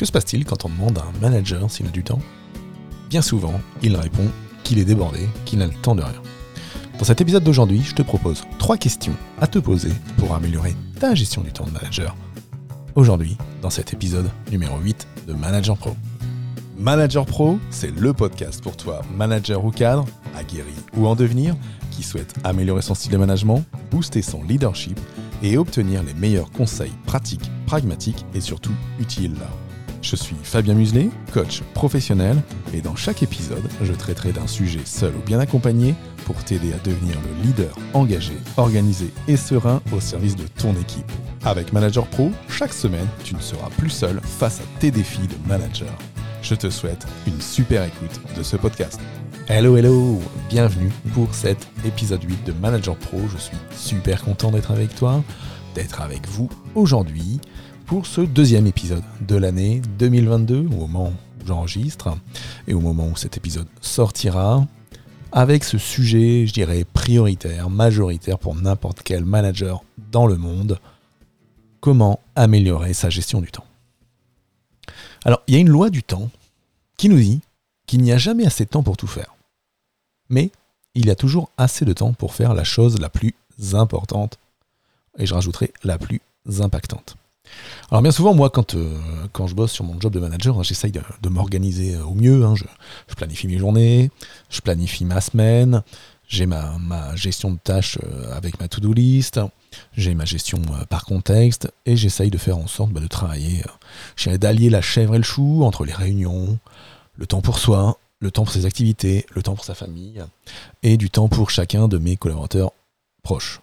Que se passe-t-il quand on demande à un manager s'il a du temps? Bien souvent, il répond qu'il est débordé, qu'il n'a le temps de rien. Dans cet épisode d'aujourd'hui, je te propose trois questions à te poser pour améliorer ta gestion du temps de manager. Aujourd'hui, dans cet épisode numéro 8 de Manager Pro. Manager Pro, c'est le podcast pour toi, manager ou cadre, aguerri ou en devenir, qui souhaite améliorer son style de management, booster son leadership et obtenir les meilleurs conseils pratiques, pragmatiques et surtout utiles. Je suis Fabien Muselet, coach professionnel, et dans chaque épisode, je traiterai d'un sujet seul ou bien accompagné pour t'aider à devenir le leader engagé, organisé et serein au service de ton équipe. Avec Manager Pro, chaque semaine, tu ne seras plus seul face à tes défis de manager. Je te souhaite une super écoute de ce podcast. Hello, hello, bienvenue pour cet épisode 8 de Manager Pro. Je suis super content d'être avec toi, d'être avec vous aujourd'hui pour ce deuxième épisode de l'année 2022, au moment où j'enregistre et au moment où cet épisode sortira, avec ce sujet, je dirais, prioritaire, majoritaire pour n'importe quel manager dans le monde, comment améliorer sa gestion du temps? Alors, il y a une loi du temps qui nous dit qu'il n'y a jamais assez de temps pour tout faire. Mais il y a toujours assez de temps pour faire la chose la plus importante, et je rajouterai la plus impactante. Alors bien souvent, moi, quand, euh, quand je bosse sur mon job de manager, hein, j'essaye de, m'organiser euh, au mieux. Hein. Je, planifie mes journées, je planifie ma semaine, j'ai ma, gestion de tâches euh, avec ma to-do list, j'ai ma gestion par contexte, et j'essaye de faire en sorte bah, de travailler, d'allier la chèvre et le chou entre les réunions, le temps pour soi, le temps pour ses activités, le temps pour sa famille, et du temps pour chacun de mes collaborateurs proches.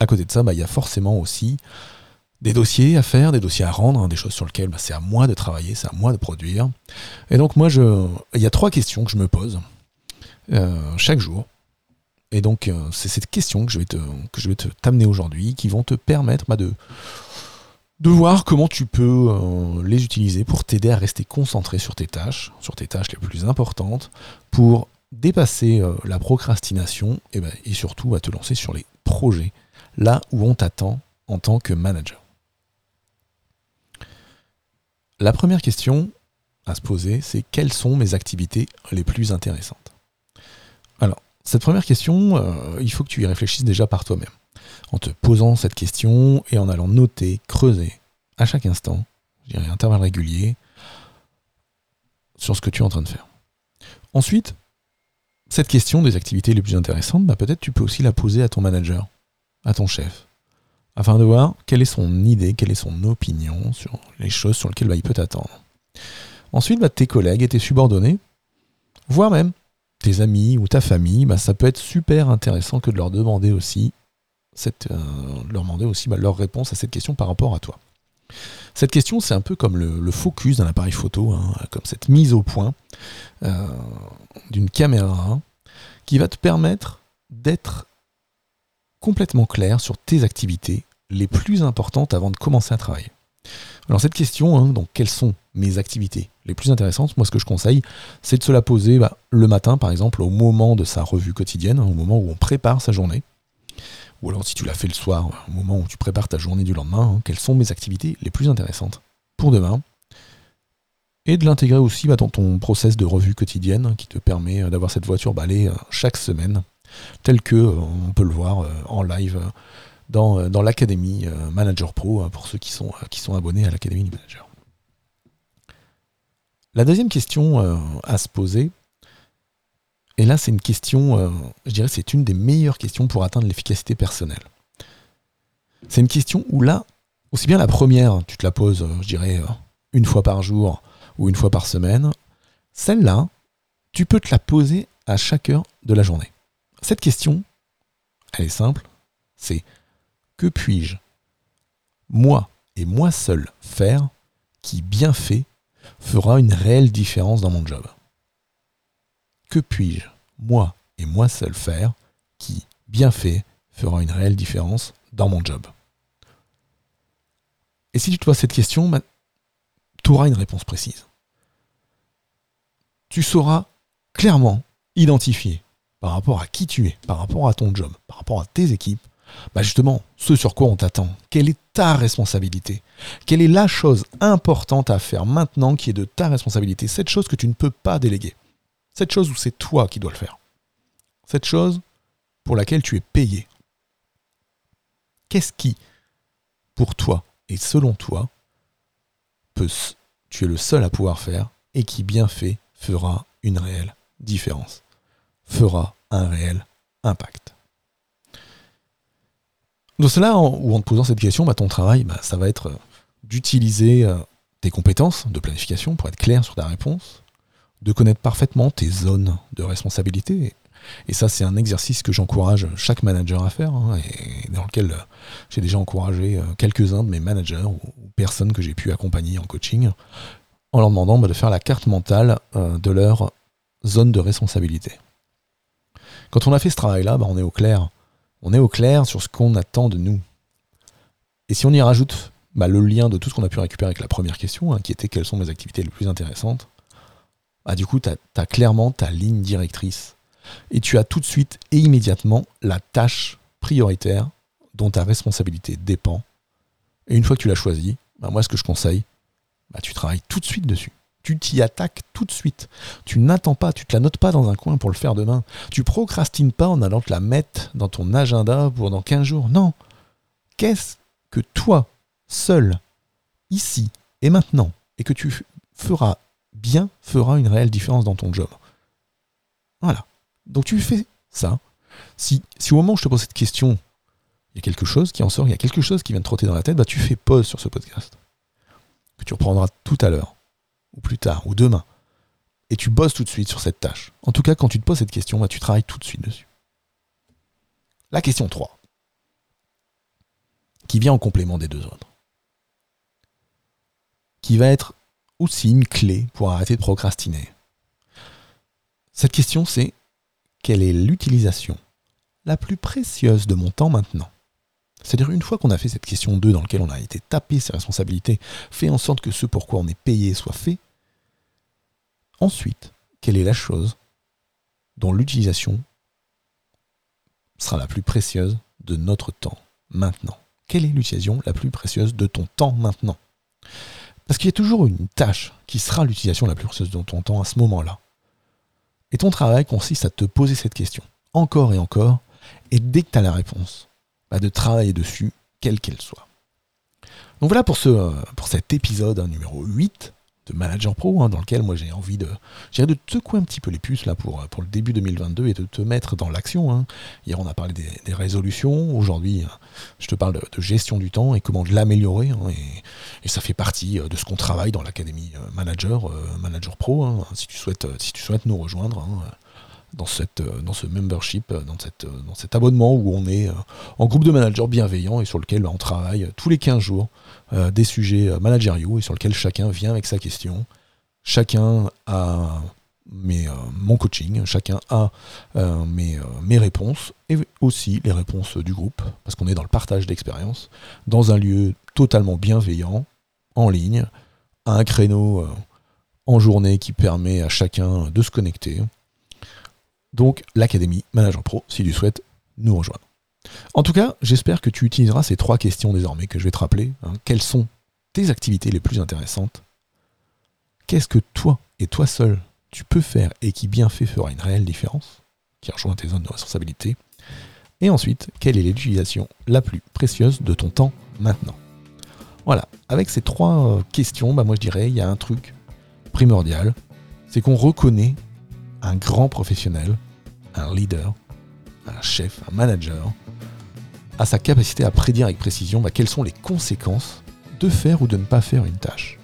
À côté de ça, bah, il y a forcément aussi des dossiers à faire, des dossiers à rendre, hein, des choses sur lesquelles bah, c'est à moi de travailler, c'est à moi de produire. Et donc moi, je, il y a trois questions que je me pose euh, chaque jour. Et donc euh, c'est cette question que je vais te, que t'amener aujourd'hui, qui vont te permettre bah, de de voir comment tu peux euh, les utiliser pour t'aider à rester concentré sur tes tâches, sur tes tâches les plus importantes, pour dépasser la procrastination bah, et surtout à te lancer sur les projets, là où on t'attend en tant que manager. La première question à se poser, c'est quelles sont mes activités les plus intéressantes? Alors, cette première question, euh, il faut que tu y réfléchisses déjà par toi-même. En te posant cette question et en allant noter, creuser à chaque instant, je dirais intervalle régulier, sur ce que tu es en train de faire. Ensuite, cette question des activités les plus intéressantes, bah, peut-être tu peux aussi la poser à ton manager, à ton chef, afin de voir quelle est son idée, quelle est son opinion sur les choses sur lesquelles bah, il peut t'attendre. Ensuite, bah, tes collègues et tes subordonnés, voire même tes amis ou ta famille, bah, ça peut être super intéressant que de leur demander aussi, cette, euh, leur demander aussi réponse à cette question par rapport à toi. Cette question, c'est un peu comme le, focus d'un appareil photo, hein, comme cette mise au point euh, d'une caméra qui va te permettre d'être complètement clair sur tes activités les plus importantes avant de commencer à travailler. Alors cette question, hein, quelles sont mes activités les plus intéressantes, moi ce que je conseille, c'est de se la poser bah, le matin par exemple, au moment de sa revue quotidienne, au moment où on prépare sa journée, ou alors si tu l'as fait le soir, au moment où tu prépares ta journée du lendemain, hein, quelles sont mes activités les plus intéressantes pour demain, et de l'intégrer aussi bah, dans ton process de revue quotidienne hein, qui te permet euh, d'avoir cette voiture balée euh, chaque semaine, tel que euh, on peut le voir en live dans l'académie euh, Manager Pro hein, pour ceux qui sont, euh, qui sont abonnés à l'académie du manager. La deuxième question à se poser, et là c'est une question, je dirais c'est une des meilleures questions pour atteindre l'efficacité personnelle. C'est une question où là, aussi bien la première, tu te la poses, je dirais, une fois par jour ou une fois par semaine, celle-là, tu peux te la poser à chaque heure de la journée. Cette question, elle est simple, c'est que puis-je, moi et moi seul, faire qui bien fait fera une réelle différence dans mon job Que puis-je, moi et moi seul, faire qui, bien fait, fera une réelle différence dans mon job Et si tu te poses cette question, tu auras une réponse précise. Tu sauras clairement identifier par rapport à qui tu es, par rapport à ton job, par rapport à tes équipes, bah justement, ce sur quoi on t'attend. Quelle est ta responsabilité? Quelle est la chose importante à faire maintenant qui est de ta responsabilité? Cette chose que tu ne peux pas déléguer. Cette chose où c'est toi qui dois le faire. Cette chose pour laquelle tu es payé. Qu'est-ce qui, pour toi et selon toi, peut, tu es le seul à pouvoir faire et qui bien fait fera une réelle différence, fera un réel impact? Donc cela, en te posant cette question, bah, ton travail, bah, ça va être euh, d'utiliser euh, tes compétences de planification pour être clair sur ta réponse, de connaître parfaitement tes zones de responsabilité. Et ça, c'est un exercice que j'encourage chaque manager à faire, hein, et dans lequel euh, j'ai déjà encouragé quelques-uns de mes managers ou personnes que j'ai pu accompagner en coaching, en leur demandant bah, de faire la carte mentale de leur zone de responsabilité. Quand on a fait ce travail-là, on est au clair on est au clair sur ce qu'on attend de nous. Et si on y rajoute bah, le lien de tout ce qu'on a pu récupérer avec la première question, hein, qui était quelles sont mes activités les plus intéressantes, bah, du coup, tu as, clairement ta ligne directrice. Et tu as tout de suite et immédiatement la tâche prioritaire dont ta responsabilité dépend. Et une fois que tu l'as choisie, bah, moi, ce que je conseille, tu travailles tout de suite dessus tu t'y attaques tout de suite. Tu n'attends pas, tu te la notes pas dans un coin pour le faire demain. Tu procrastines pas en allant te la mettre dans ton agenda pour dans 15 jours. Non. Qu'est-ce que toi, seul, ici et maintenant, et que tu feras bien, fera une réelle différence dans ton job? Voilà. Donc tu fais ça. Si, si au moment où je te pose cette question, il y a quelque chose qui en sort, il y a quelque chose qui vient te trotter dans la tête, bah tu fais pause sur ce podcast. Que tu reprendras tout à l'heure ou plus tard, ou demain. Et tu bosses tout de suite sur cette tâche. En tout cas, quand tu te poses cette question, bah, tu travailles tout de suite dessus. La question 3, qui vient en complément des deux autres, qui va être aussi une clé pour arrêter de procrastiner. Cette question, c'est quelle est l'utilisation la plus précieuse de mon temps maintenant? C'est-à-dire une fois qu'on a fait cette question 2 dans laquelle on a été tapé ses responsabilités, fait en sorte que ce pour quoi on est payé soit fait, ensuite, quelle est la chose dont l'utilisation sera la plus précieuse de notre temps maintenant? Quelle est l'utilisation la plus précieuse de ton temps maintenant? Parce qu'il y a toujours une tâche qui sera l'utilisation la plus précieuse de ton temps à ce moment-là. Et ton travail consiste à te poser cette question, encore et encore, et dès que tu as la réponse, bah, de travailler dessus, quelle qu'elle soit. Donc voilà pour, ce, euh, pour cet épisode hein, numéro 8 de Manager Pro, hein, dans lequel moi j'ai envie de, de te secouer un petit peu les puces là pour, euh, pour le début 2022 et de te mettre dans l'action. Hein. Hier on a parlé des, résolutions, aujourd'hui euh, je te parle de, gestion du temps et comment l'améliorer. Et, ça fait partie de ce qu'on travaille dans l'académie Manager, Manager Pro, si, tu souhaites, si tu souhaites nous rejoindre dans, cette, euh, dans ce membership, euh, dans, cette, euh, dans cet abonnement où on est en groupe de managers bienveillants et sur lequel on travaille tous les 15 jours des sujets managériaux et sur lequel chacun vient avec sa question. Chacun a mes, mon coaching, chacun a mes, mes réponses et aussi les réponses du groupe, parce qu'on est dans le partage d'expérience, dans un lieu totalement bienveillant, en ligne, à un créneau en journée qui permet à chacun de se connecter, donc l'Académie Manager Pro si tu souhaites nous rejoindre. En tout cas, j'espère que tu utiliseras ces trois questions désormais que je vais te rappeler. Hein. Quelles sont tes activités les plus intéressantes? Qu'est-ce que toi et toi seul tu peux faire et qui bien fait fera une réelle différence, qui rejoint tes zones de responsabilité? Et ensuite, quelle est l'utilisation la plus précieuse de ton temps maintenant? Voilà, avec ces trois questions, bah moi je dirais, il y a un truc primordial, c'est qu'on reconnaît un grand professionnel, un leader, un chef, un manager, a sa capacité à prédire avec précision bah, quelles sont les conséquences de faire ou de ne pas faire une tâche,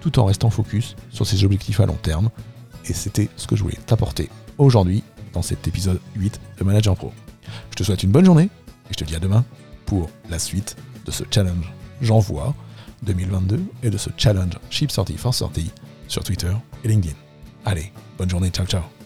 tout en restant focus sur ses objectifs à long terme. Et c'était ce que je voulais t'apporter aujourd'hui dans cet épisode 8 de Manager Pro. Je te souhaite une bonne journée et je te dis à demain pour la suite de ce challenge J'envoie 2022 et de ce challenge Chip Sortie for Sortie sur Twitter et LinkedIn. Allez, bonne journée, ciao ciao